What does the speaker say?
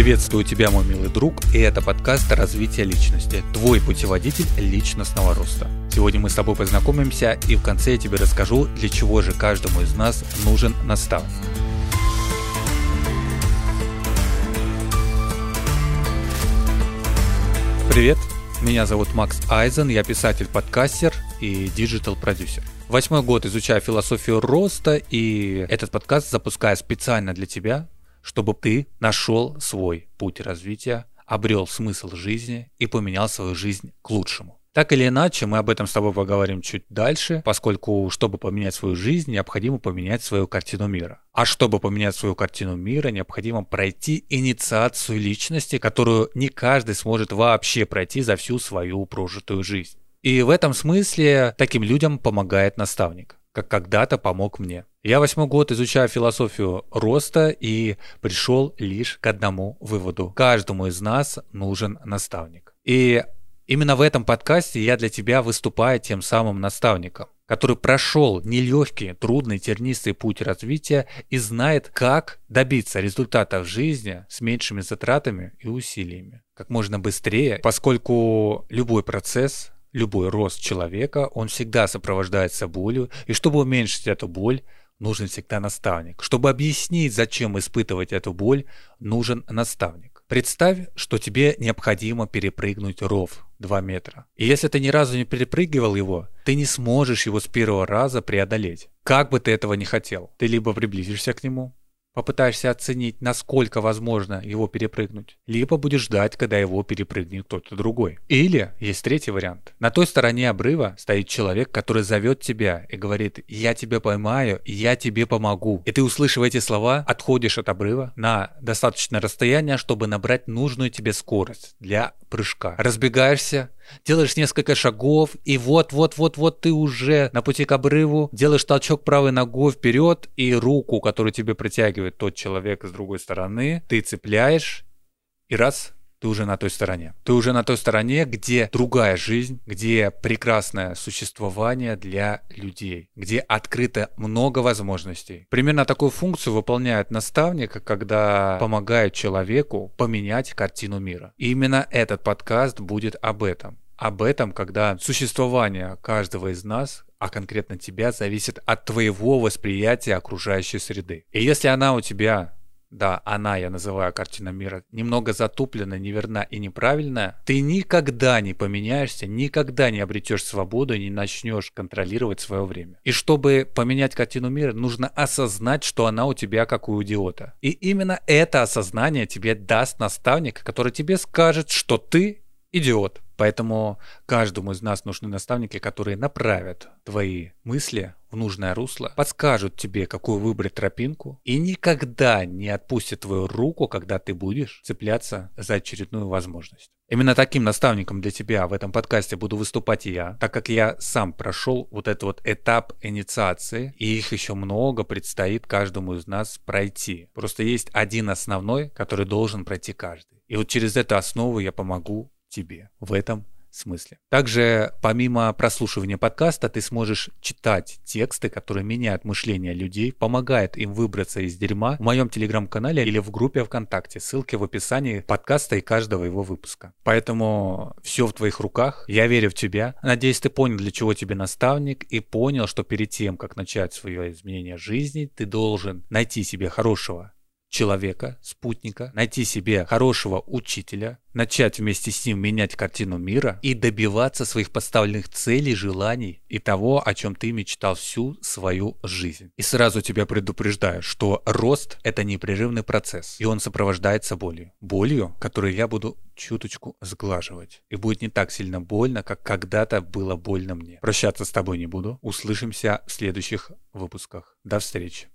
Приветствую тебя, мой милый друг, и это подкаст «Развитие личности», твой путеводитель личностного роста. Сегодня мы с тобой познакомимся, и в конце я тебе расскажу, для чего же каждому из нас нужен наставник. Привет, меня зовут Макс Айзен, я писатель-подкастер и digital-продюсер. Восьмой год изучаю философию роста, и этот подкаст запускаю специально для тебя, чтобы ты нашел свой путь развития, обрел смысл жизни и поменял свою жизнь к лучшему. Так или иначе, мы об этом с тобой поговорим чуть дальше, поскольку, чтобы поменять свою жизнь, необходимо поменять свою картину мира. А чтобы поменять свою картину мира, необходимо пройти инициацию личности, которую не каждый сможет вообще пройти за всю свою прожитую жизнь. И в этом смысле таким людям помогает наставник, как когда-то помог мне. Я восьмой год изучаю философию роста и пришел лишь к одному выводу. Каждому из нас нужен наставник. И именно в этом подкасте я для тебя выступаю тем самым наставником, который прошел нелегкий, трудный, тернистый путь развития и знает, как добиться результата в жизни с меньшими затратами и усилиями. Как можно быстрее, поскольку любой процесс любой рост человека, он всегда сопровождается болью, и чтобы уменьшить эту боль, нужен всегда наставник. Чтобы объяснить, зачем испытывать эту боль, нужен наставник. Представь, что тебе необходимо перепрыгнуть ров 2 метра. И если ты ни разу не перепрыгивал его, ты не сможешь его с первого раза преодолеть. Как бы ты этого не хотел. Ты либо приблизишься к нему, попытаешься оценить, насколько возможно его перепрыгнуть, либо будешь ждать, когда его перепрыгнет кто-то другой. Или есть третий вариант. На той стороне обрыва стоит человек, который зовет тебя и говорит «Я тебя поймаю, я тебе помогу». И ты, услышав эти слова, отходишь от обрыва на достаточное расстояние, чтобы набрать нужную тебе скорость для прыжка. Разбегаешься, делаешь несколько шагов, и вот-вот-вот-вот ты уже на пути к обрыву, делаешь толчок правой ногой вперед, и руку, которую тебе протягивает тот человек с другой стороны, ты цепляешь, и раз, ты уже на той стороне. Ты уже на той стороне, где другая жизнь, где прекрасное существование для людей, где открыто много возможностей. Примерно такую функцию выполняет наставник, когда помогает человеку поменять картину мира. И именно этот подкаст будет об этом об этом, когда существование каждого из нас, а конкретно тебя, зависит от твоего восприятия окружающей среды. И если она у тебя да, она, я называю картина мира, немного затуплена, неверна и неправильная, ты никогда не поменяешься, никогда не обретешь свободу и не начнешь контролировать свое время. И чтобы поменять картину мира, нужно осознать, что она у тебя как у идиота. И именно это осознание тебе даст наставник, который тебе скажет, что ты идиот. Поэтому каждому из нас нужны наставники, которые направят твои мысли в нужное русло, подскажут тебе, какую выбрать тропинку, и никогда не отпустят твою руку, когда ты будешь цепляться за очередную возможность. Именно таким наставником для тебя в этом подкасте буду выступать я, так как я сам прошел вот этот вот этап инициации, и их еще много предстоит каждому из нас пройти. Просто есть один основной, который должен пройти каждый. И вот через эту основу я помогу тебе в этом смысле. Также, помимо прослушивания подкаста, ты сможешь читать тексты, которые меняют мышление людей, помогают им выбраться из дерьма в моем телеграм-канале или в группе ВКонтакте. Ссылки в описании подкаста и каждого его выпуска. Поэтому все в твоих руках. Я верю в тебя. Надеюсь, ты понял, для чего тебе наставник и понял, что перед тем, как начать свое изменение жизни, ты должен найти себе хорошего человека, спутника, найти себе хорошего учителя, начать вместе с ним менять картину мира и добиваться своих поставленных целей, желаний и того, о чем ты мечтал всю свою жизнь. И сразу тебя предупреждаю, что рост – это непрерывный процесс, и он сопровождается болью. Болью, которую я буду чуточку сглаживать. И будет не так сильно больно, как когда-то было больно мне. Прощаться с тобой не буду. Услышимся в следующих выпусках. До встречи.